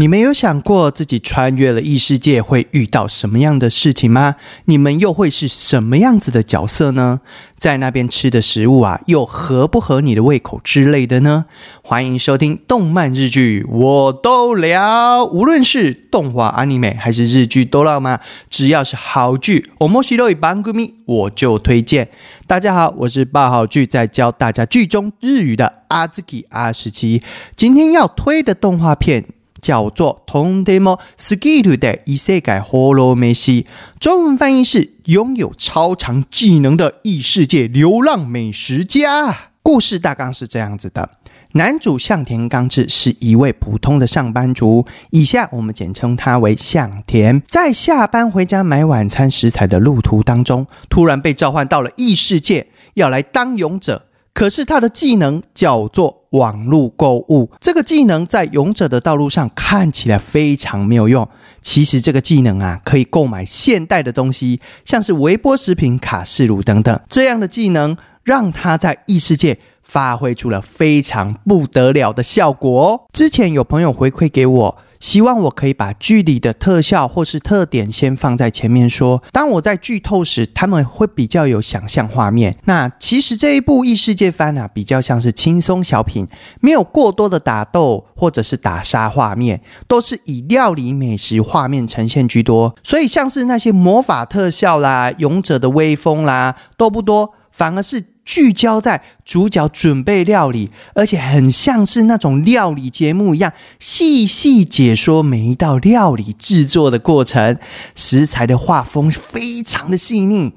你们有想过自己穿越了异世界会遇到什么样的事情吗？你们又会是什么样子的角色呢？在那边吃的食物啊，又合不合你的胃口之类的呢？欢迎收听动漫日剧，我都聊。无论是动画、阿尼美还是日剧，都聊吗？只要是好剧，我莫西洛伊班古咪，我就推荐。大家好，我是爆好剧在教大家剧中日语的阿兹基阿十七。今天要推的动画片。叫做《通天魔 skill》的异世界火罗美西，中文翻译是拥有超长技能的异世界流浪美食家。故事大纲是这样子的：男主向田刚志是一位普通的上班族，以下我们简称他为向田。在下班回家买晚餐食材的路途当中，突然被召唤到了异世界，要来当勇者。可是他的技能叫做网络购物，这个技能在勇者的道路上看起来非常没有用。其实这个技能啊，可以购买现代的东西，像是微波食品、卡式炉等等。这样的技能让他在异世界发挥出了非常不得了的效果哦。之前有朋友回馈给我。希望我可以把剧里的特效或是特点先放在前面说，当我在剧透时，他们会比较有想象画面。那其实这一部异世界番啊，比较像是轻松小品，没有过多的打斗或者是打杀画面，都是以料理美食画面呈现居多。所以像是那些魔法特效啦、勇者的威风啦，都不多，反而是。聚焦在主角准备料理，而且很像是那种料理节目一样，细细解说每一道料理制作的过程。食材的画风非常的细腻，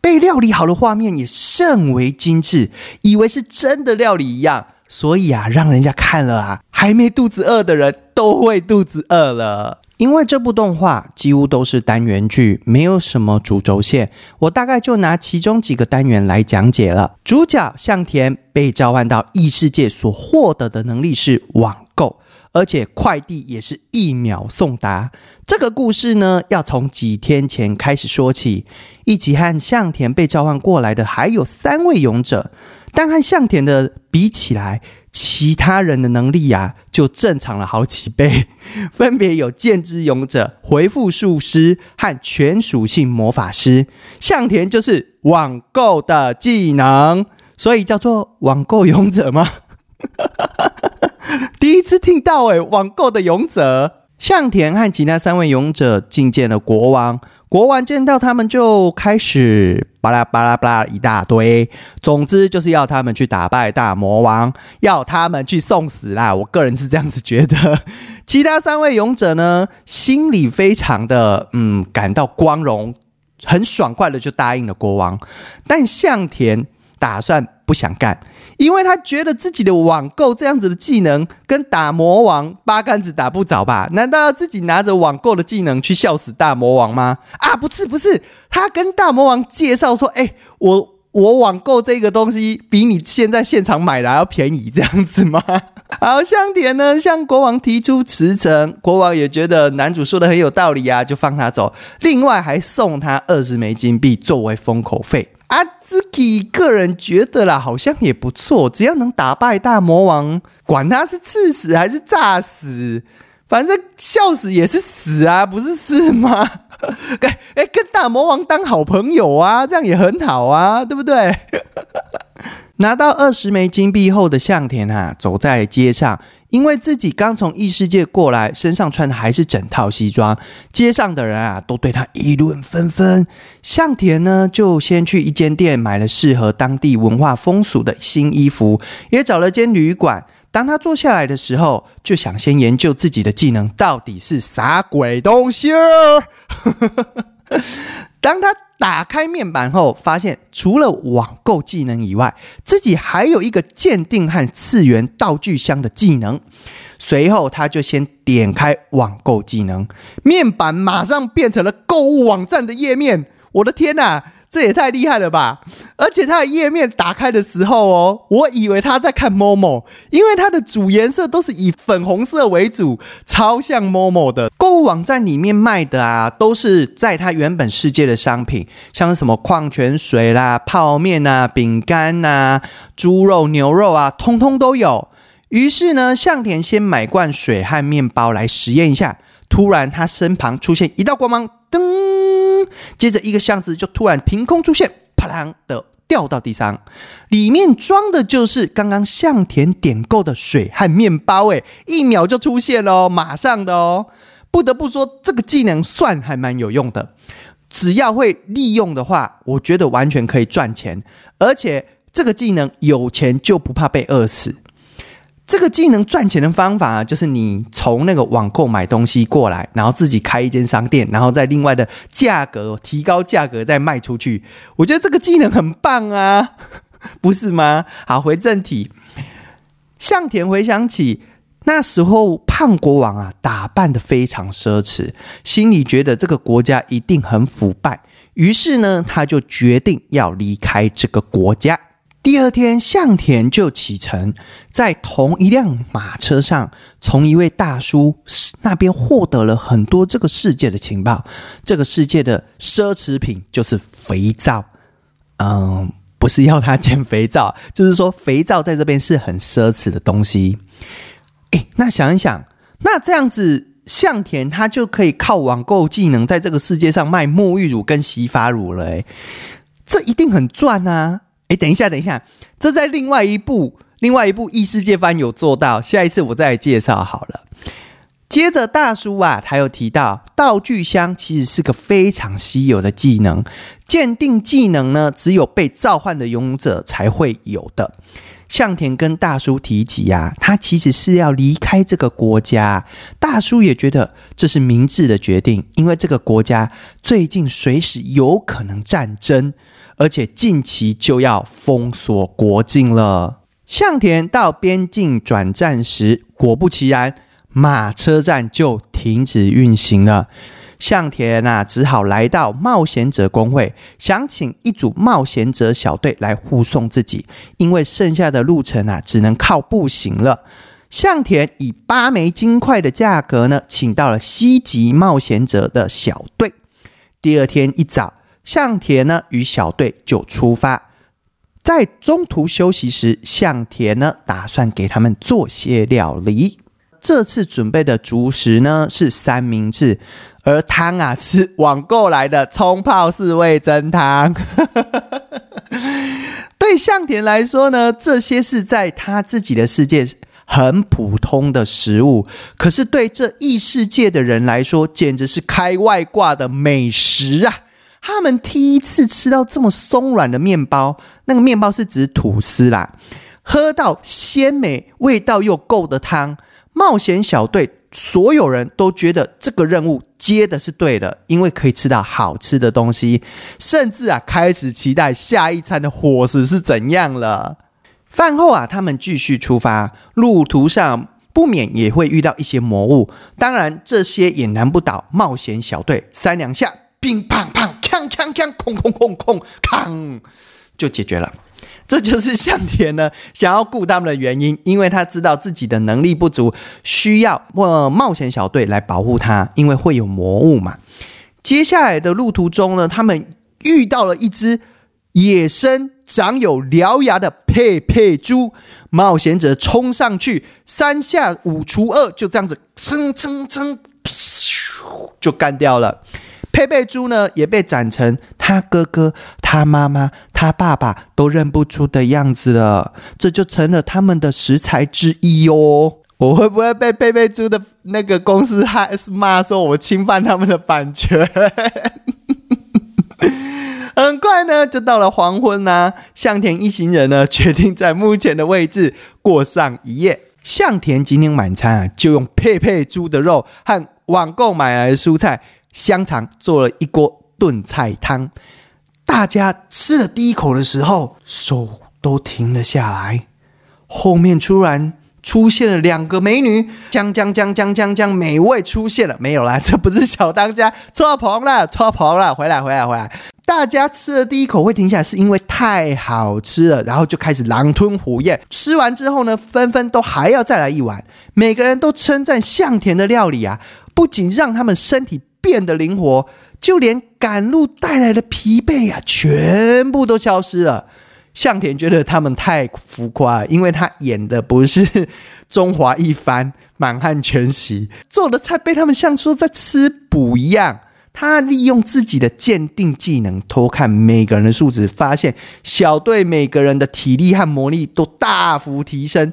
被料理好的画面也甚为精致，以为是真的料理一样。所以啊，让人家看了啊，还没肚子饿的人都会肚子饿了。因为这部动画几乎都是单元剧，没有什么主轴线，我大概就拿其中几个单元来讲解了。主角向田被召唤到异世界，所获得的能力是网购，而且快递也是一秒送达。这个故事呢，要从几天前开始说起。一起和向田被召唤过来的还有三位勇者，但和向田的比起来。其他人的能力呀，就正常了好几倍，分别有剑之勇者、回复术师和全属性魔法师。向田就是网购的技能，所以叫做网购勇者吗？第一次听到诶，网购的勇者。向田和其他三位勇者觐见了国王。国王见到他们就开始巴拉巴拉巴拉一大堆，总之就是要他们去打败大魔王，要他们去送死啦！我个人是这样子觉得。其他三位勇者呢，心里非常的嗯感到光荣，很爽快的就答应了国王。但向田打算不想干。因为他觉得自己的网购这样子的技能跟打魔王八竿子打不着吧？难道要自己拿着网购的技能去笑死大魔王吗？啊，不是不是，他跟大魔王介绍说：“哎，我我网购这个东西比你现在现场买的要便宜，这样子吗？” 好，香田呢向国王提出辞呈，国王也觉得男主说的很有道理啊，就放他走，另外还送他二十枚金币作为封口费。阿兹基个人觉得啦，好像也不错，只要能打败大魔王，管他是刺死还是炸死，反正笑死也是死啊，不是是吗？哎哎，跟大魔王当好朋友啊，这样也很好啊，对不对？拿到二十枚金币后的向田啊，走在街上。因为自己刚从异世界过来，身上穿的还是整套西装，街上的人啊都对他议论纷纷。向田呢，就先去一间店买了适合当地文化风俗的新衣服，也找了间旅馆。当他坐下来的时候，就想先研究自己的技能到底是啥鬼东西儿。当他打开面板后，发现除了网购技能以外，自己还有一个鉴定和次元道具箱的技能。随后，他就先点开网购技能，面板马上变成了购物网站的页面。我的天哪！这也太厉害了吧！而且它的页面打开的时候哦，我以为他在看 Momo，因为它的主颜色都是以粉红色为主，超像 Momo 的。购物网站里面卖的啊，都是在它原本世界的商品，像什么矿泉水啦、泡面啊、饼干呐、猪肉、牛肉啊，通通都有。于是呢，向田先买罐水和面包来实验一下。突然，他身旁出现一道光芒，噔！接着一个箱子就突然凭空出现，啪啷的掉到地上，里面装的就是刚刚向田点购的水和面包。诶，一秒就出现了，马上的哦！不得不说，这个技能算还蛮有用的。只要会利用的话，我觉得完全可以赚钱。而且这个技能有钱就不怕被饿死。这个技能赚钱的方法啊，就是你从那个网购买东西过来，然后自己开一间商店，然后再另外的价格提高价格再卖出去。我觉得这个技能很棒啊，不是吗？好，回正题。向田回想起那时候胖国王啊，打扮的非常奢侈，心里觉得这个国家一定很腐败，于是呢，他就决定要离开这个国家。第二天，向田就启程，在同一辆马车上，从一位大叔那边获得了很多这个世界的情报。这个世界的奢侈品就是肥皂，嗯，不是要他捡肥皂，就是说肥皂在这边是很奢侈的东西。哎，那想一想，那这样子，向田他就可以靠网购技能，在这个世界上卖沐浴乳跟洗发乳了。哎，这一定很赚啊！哎，等一下，等一下，这在另外一部另外一部异世界番有做到，下一次我再介绍好了。接着大叔啊，他又提到道具箱其实是个非常稀有的技能，鉴定技能呢，只有被召唤的勇者才会有的。向田跟大叔提及呀，他其实是要离开这个国家，大叔也觉得这是明智的决定，因为这个国家最近随时有可能战争。而且近期就要封锁国境了。向田到边境转站时，果不其然，马车站就停止运行了。向田啊，只好来到冒险者工会，想请一组冒险者小队来护送自己，因为剩下的路程啊，只能靠步行了。向田以八枚金块的价格呢，请到了西极冒险者的小队。第二天一早。向田呢与小队就出发，在中途休息时，向田呢打算给他们做些料理。这次准备的主食呢是三明治，而汤啊是网购来的冲泡式味增汤。对向田来说呢，这些是在他自己的世界很普通的食物，可是对这异世界的人来说，简直是开外挂的美食啊！他们第一次吃到这么松软的面包，那个面包是指吐司啦。喝到鲜美、味道又够的汤，冒险小队所有人都觉得这个任务接的是对的，因为可以吃到好吃的东西，甚至啊开始期待下一餐的伙食是怎样了。饭后啊，他们继续出发，路途上不免也会遇到一些魔物，当然这些也难不倒冒险小队，三两下。乒乓乓，锵锵锵，空空空空，锵，就解决了。这就是向田呢想要雇他们的原因，因为他知道自己的能力不足，需要呃冒险小队来保护他，因为会有魔物嘛。接下来的路途中呢，他们遇到了一只野生、长有獠牙的佩佩猪，冒险者冲上去，三下五除二，就这样子，噌噌噌，就干掉了。佩佩猪呢，也被斩成他哥哥、他妈妈、他爸爸都认不出的样子了，这就成了他们的食材之一哦。我会不会被佩佩猪的那个公司害骂，说我侵犯他们的版权？很快呢，就到了黄昏呐。向田一行人呢，决定在目前的位置过上一夜。向田今天晚餐啊，就用佩佩猪的肉和网购买来的蔬菜。香肠做了一锅炖菜汤，大家吃了第一口的时候，手都停了下来。后面突然出现了两个美女，将将将将将将，美味出现了，没有啦，这不是小当家，错棚了，错棚了，回来回来回来。大家吃了第一口会停下来，是因为太好吃了，然后就开始狼吞虎咽。吃完之后呢，纷纷都还要再来一碗。每个人都称赞向田的料理啊，不仅让他们身体。变得灵活，就连赶路带来的疲惫啊，全部都消失了。向田觉得他们太浮夸，因为他演的不是中华一番、满汉全席，做的菜被他们像说在吃补一样。他利用自己的鉴定技能偷看每个人的数值，发现小队每个人的体力和魔力都大幅提升。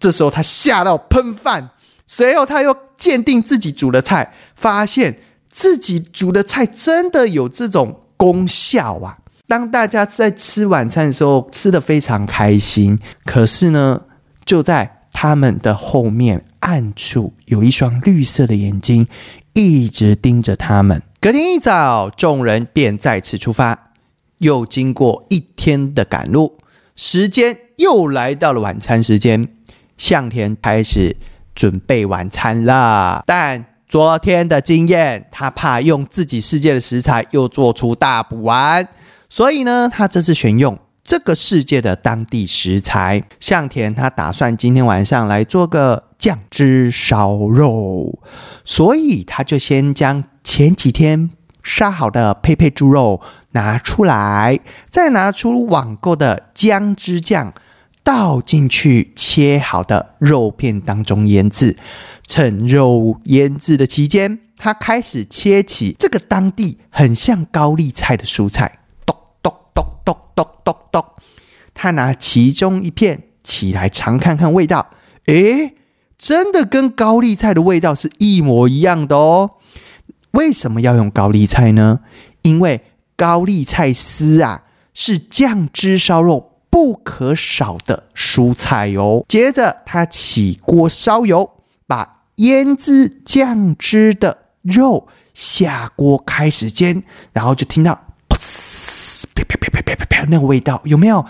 这时候他吓到喷饭，随后他又鉴定自己煮的菜，发现自己煮的菜真的有这种功效啊！当大家在吃晚餐的时候，吃的非常开心。可是呢，就在他们的后面暗处有一双绿色的眼睛。一直盯着他们。隔天一早，众人便再次出发。又经过一天的赶路，时间又来到了晚餐时间。向田开始准备晚餐了，但昨天的经验，他怕用自己世界的食材又做出大补丸，所以呢，他这次选用这个世界的当地食材。向田他打算今天晚上来做个。酱汁烧肉，所以他就先将前几天杀好的佩佩猪肉拿出来，再拿出网购的姜汁酱，倒进去切好的肉片当中腌制。趁肉腌制的期间，他开始切起这个当地很像高丽菜的蔬菜。咚咚咚咚咚咚咚，他拿其中一片起来尝看看味道，诶。真的跟高丽菜的味道是一模一样的哦。为什么要用高丽菜呢？因为高丽菜丝啊是酱汁烧肉不可少的蔬菜哦。接着他起锅烧油，把腌制酱汁的肉下锅开始煎，然后就听到噗啪啪啪啪啪啪啪那个味道有没有？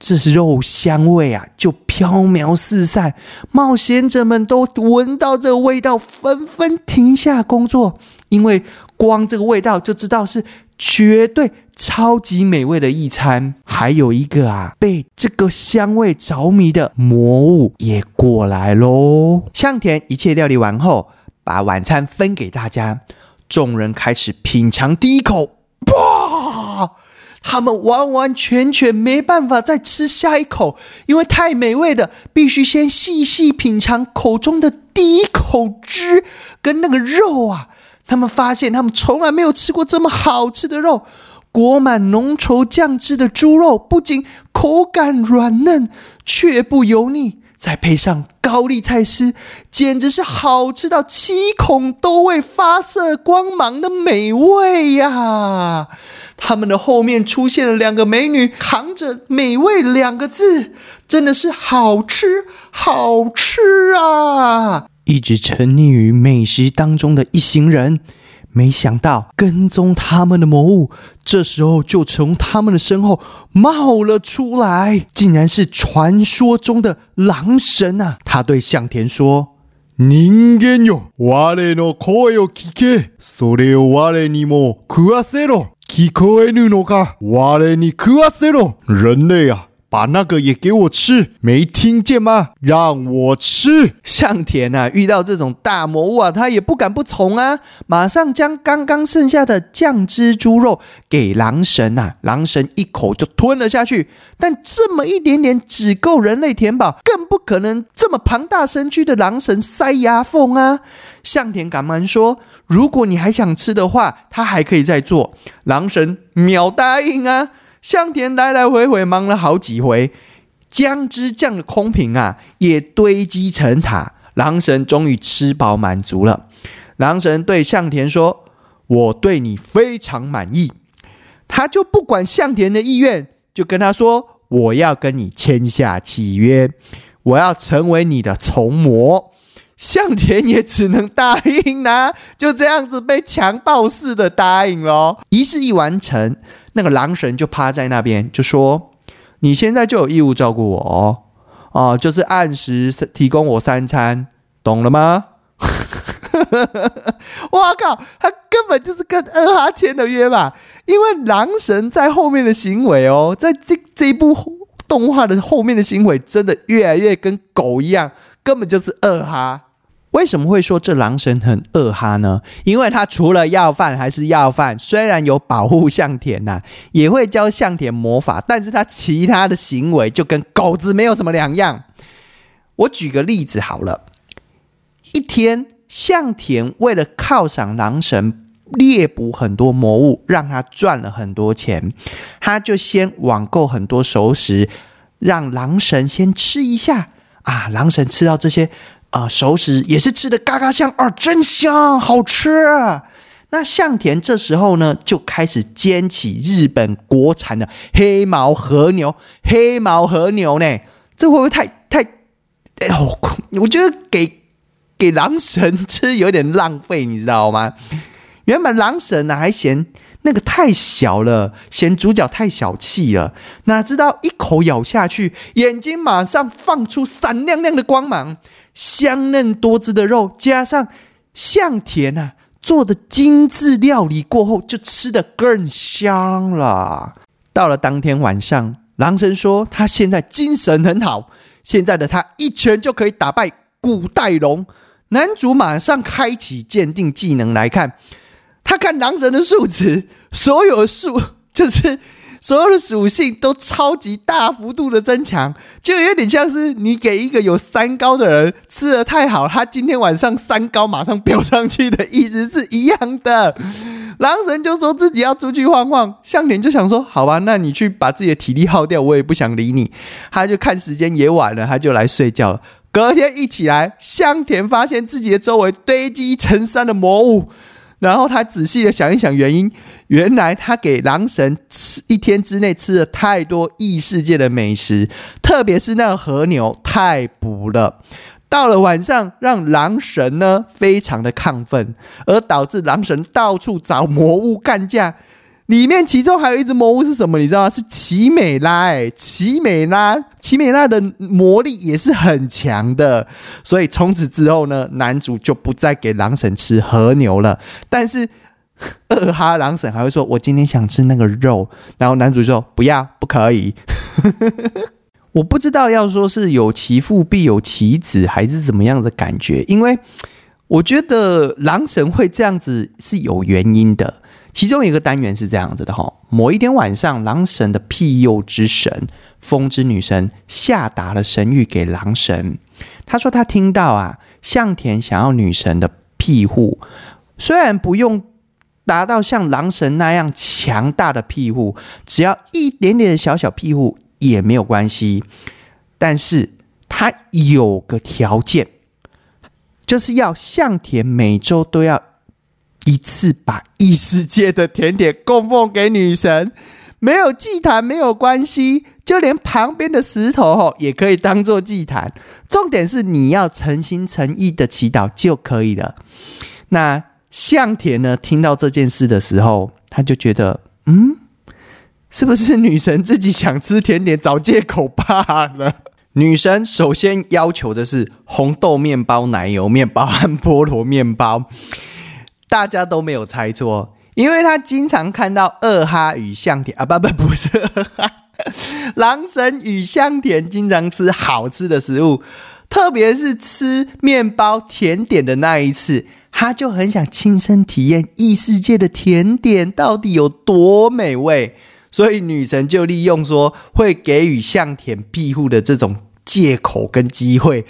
这是肉香味啊，就飘渺四散。冒险者们都闻到这个味道，纷纷停下工作，因为光这个味道就知道是绝对超级美味的一餐。还有一个啊，被这个香味着迷的魔物也过来喽。向田一切料理完后，把晚餐分给大家，众人开始品尝第一口，哇！他们完完全全没办法再吃下一口，因为太美味了，必须先细细品尝口中的第一口汁跟那个肉啊！他们发现他们从来没有吃过这么好吃的肉，裹满浓稠酱汁的猪肉不仅口感软嫩，却不油腻。再配上高丽菜丝，简直是好吃到七孔都会发射光芒的美味呀！他们的后面出现了两个美女，扛着“美味”两个字，真的是好吃好吃啊！一直沉溺于美食当中的一行人。没想到跟踪他们的魔物，这时候就从他们的身后冒了出来，竟然是传说中的狼神啊！他对向田说：“人間よ、我の声を聞け。それを我にも食わせろ。聞こえぬのか？我に食わせろ。人類啊！” ！”把那个也给我吃，没听见吗？让我吃。向田啊，遇到这种大魔物啊，他也不敢不从啊，马上将刚刚剩下的酱汁猪肉给狼神啊，狼神一口就吞了下去。但这么一点点只够人类填饱，更不可能这么庞大身躯的狼神塞牙缝啊。向田赶忙说：“如果你还想吃的话，他还可以再做。”狼神秒答应啊。向田来来回回忙了好几回，姜汁酱的空瓶啊也堆积成塔。狼神终于吃饱满足了。狼神对向田说：“我对你非常满意。”他就不管向田的意愿，就跟他说：“我要跟你签下契约，我要成为你的从魔。”向田也只能答应啦，就这样子被强暴似的答应了。仪式一完成。那个狼神就趴在那边，就说：“你现在就有义务照顾我哦，哦，就是按时提供我三餐，懂了吗？” 我靠，他根本就是跟二哈签的约吧？因为狼神在后面的行为哦，在这这一部动画的后面的行为，真的越来越跟狗一样，根本就是二哈。为什么会说这狼神很恶哈呢？因为他除了要饭还是要饭，虽然有保护向田呐，也会教向田魔法，但是他其他的行为就跟狗子没有什么两样。我举个例子好了，一天向田为了犒赏狼神，猎捕很多魔物，让他赚了很多钱，他就先网购很多熟食，让狼神先吃一下啊，狼神吃到这些。啊，熟食也是吃的嘎嘎香啊，真香，好吃啊！那向田这时候呢，就开始煎起日本国产的黑毛和牛，黑毛和牛呢，这会不会太太？哎呦，我觉得给给狼神吃有点浪费，你知道吗？原本狼神呢还嫌。那个太小了，嫌主角太小气了。哪知道一口咬下去，眼睛马上放出闪亮亮的光芒，香嫩多汁的肉，加上向田啊做的精致料理过后，就吃的更香了。到了当天晚上，狼神说他现在精神很好，现在的他一拳就可以打败古代龙。男主马上开启鉴定技能来看。他看狼神的数值，所有的数 就是所有的属性都超级大幅度的增强，就有点像是你给一个有三高的人吃的太好，他今天晚上三高马上飙上去的意思是一样的。狼神就说自己要出去晃晃，向田就想说好吧，那你去把自己的体力耗掉，我也不想理你。他就看时间也晚了，他就来睡觉了。隔天一起来，向田发现自己的周围堆积成山的魔物。然后他仔细的想一想原因，原来他给狼神吃一天之内吃了太多异世界的美食，特别是那个和牛太补了。到了晚上，让狼神呢非常的亢奋，而导致狼神到处找魔物干架。里面其中还有一只魔物是什么？你知道吗？是奇美拉。哎，奇美拉，奇美拉的魔力也是很强的。所以从此之后呢，男主就不再给狼神吃和牛了。但是 二哈狼神还会说：“我今天想吃那个肉。”然后男主说：“不要，不可以。”我不知道要说是有其父必有其子，还是怎么样的感觉。因为我觉得狼神会这样子是有原因的。其中一个单元是这样子的哈，某一天晚上，狼神的庇佑之神风之女神下达了神谕给狼神，他说他听到啊，向田想要女神的庇护，虽然不用达到像狼神那样强大的庇护，只要一点点的小小庇护也没有关系，但是他有个条件，就是要向田每周都要。一次把异世界的甜点供奉给女神，没有祭坛没有关系，就连旁边的石头吼也可以当做祭坛。重点是你要诚心诚意的祈祷就可以了。那向田呢？听到这件事的时候，他就觉得，嗯，是不是女神自己想吃甜点找借口罢了？女神首先要求的是红豆面包、奶油面包和菠萝面包。大家都没有猜错，因为他经常看到二哈与向田啊，不不不是二哈，狼神与向田经常吃好吃的食物，特别是吃面包甜点的那一次，他就很想亲身体验异世界的甜点到底有多美味，所以女神就利用说会给予向田庇护的这种借口跟机会。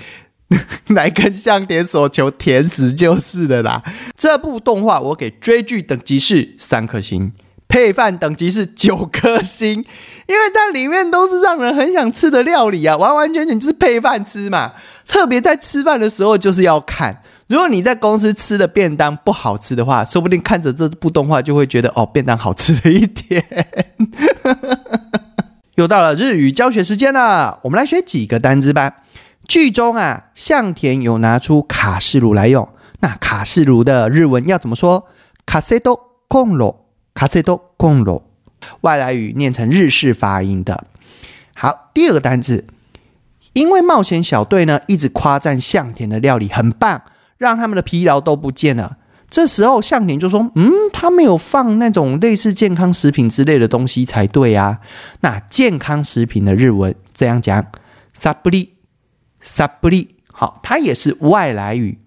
来跟向田索求甜食就是的啦。这部动画我给追剧等级是三颗星，配饭等级是九颗星，因为它里面都是让人很想吃的料理啊，完完全全就是配饭吃嘛。特别在吃饭的时候就是要看，如果你在公司吃的便当不好吃的话，说不定看着这部动画就会觉得哦，便当好吃了一点。又到了日语教学时间了，我们来学几个单词吧。剧中啊，向田有拿出卡式炉来用。那卡式炉的日文要怎么说？卡西多空罗，卡西多空罗。外来语念成日式发音的。好，第二个单字，因为冒险小队呢一直夸赞向田的料理很棒，让他们的疲劳都不见了。这时候向田就说：“嗯，他没有放那种类似健康食品之类的东西才对啊。”那健康食品的日文这样讲：萨布利。萨布利，好，它也是外来语。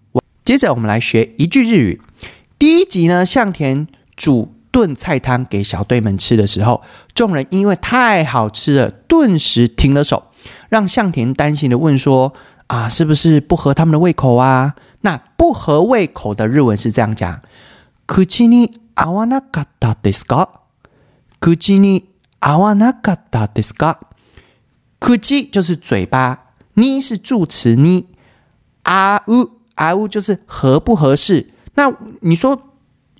接着我们来学一句日语。第一集呢，向田煮炖菜汤给小队们吃的时候，众人因为太好吃了，顿时停了手，让向田担心的问说：“啊，是不是不合他们的胃口啊？”那不合胃口的日文是这样讲：“口に合わなかったですか？”口に合わなかったですか？口就是嘴巴，に是助词に，啊呜啊呜就是合不合适。那你说，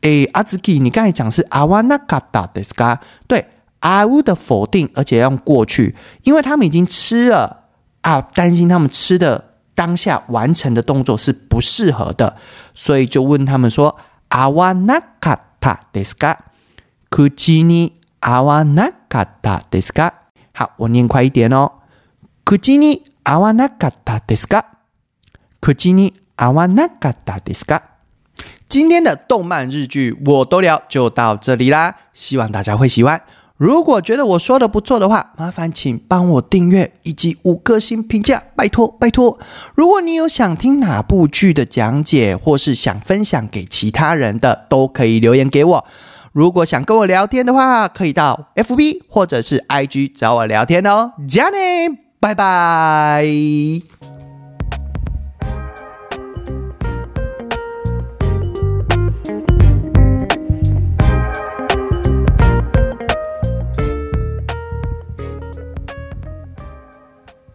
诶，阿兹基，你刚才讲是阿瓦那嘎达的斯嘎，对，阿乌的否定，而且要用过去，因为他们已经吃了啊，担心他们吃的 当下完成的动作是不适合的，所以就问他们说阿瓦那嘎达的斯嘎，库基尼阿瓦那嘎达的斯嘎，好，我念快一点哦，库基尼阿瓦那嘎达的斯嘎，库基尼阿瓦那嘎达的斯嘎。今天的动漫日剧我都聊就到这里啦，希望大家会喜欢。如果觉得我说的不错的话，麻烦请帮我订阅以及五颗星评价，拜托拜托。如果你有想听哪部剧的讲解，或是想分享给其他人的，都可以留言给我。如果想跟我聊天的话，可以到 FB 或者是 IG 找我聊天哦。加内，拜拜。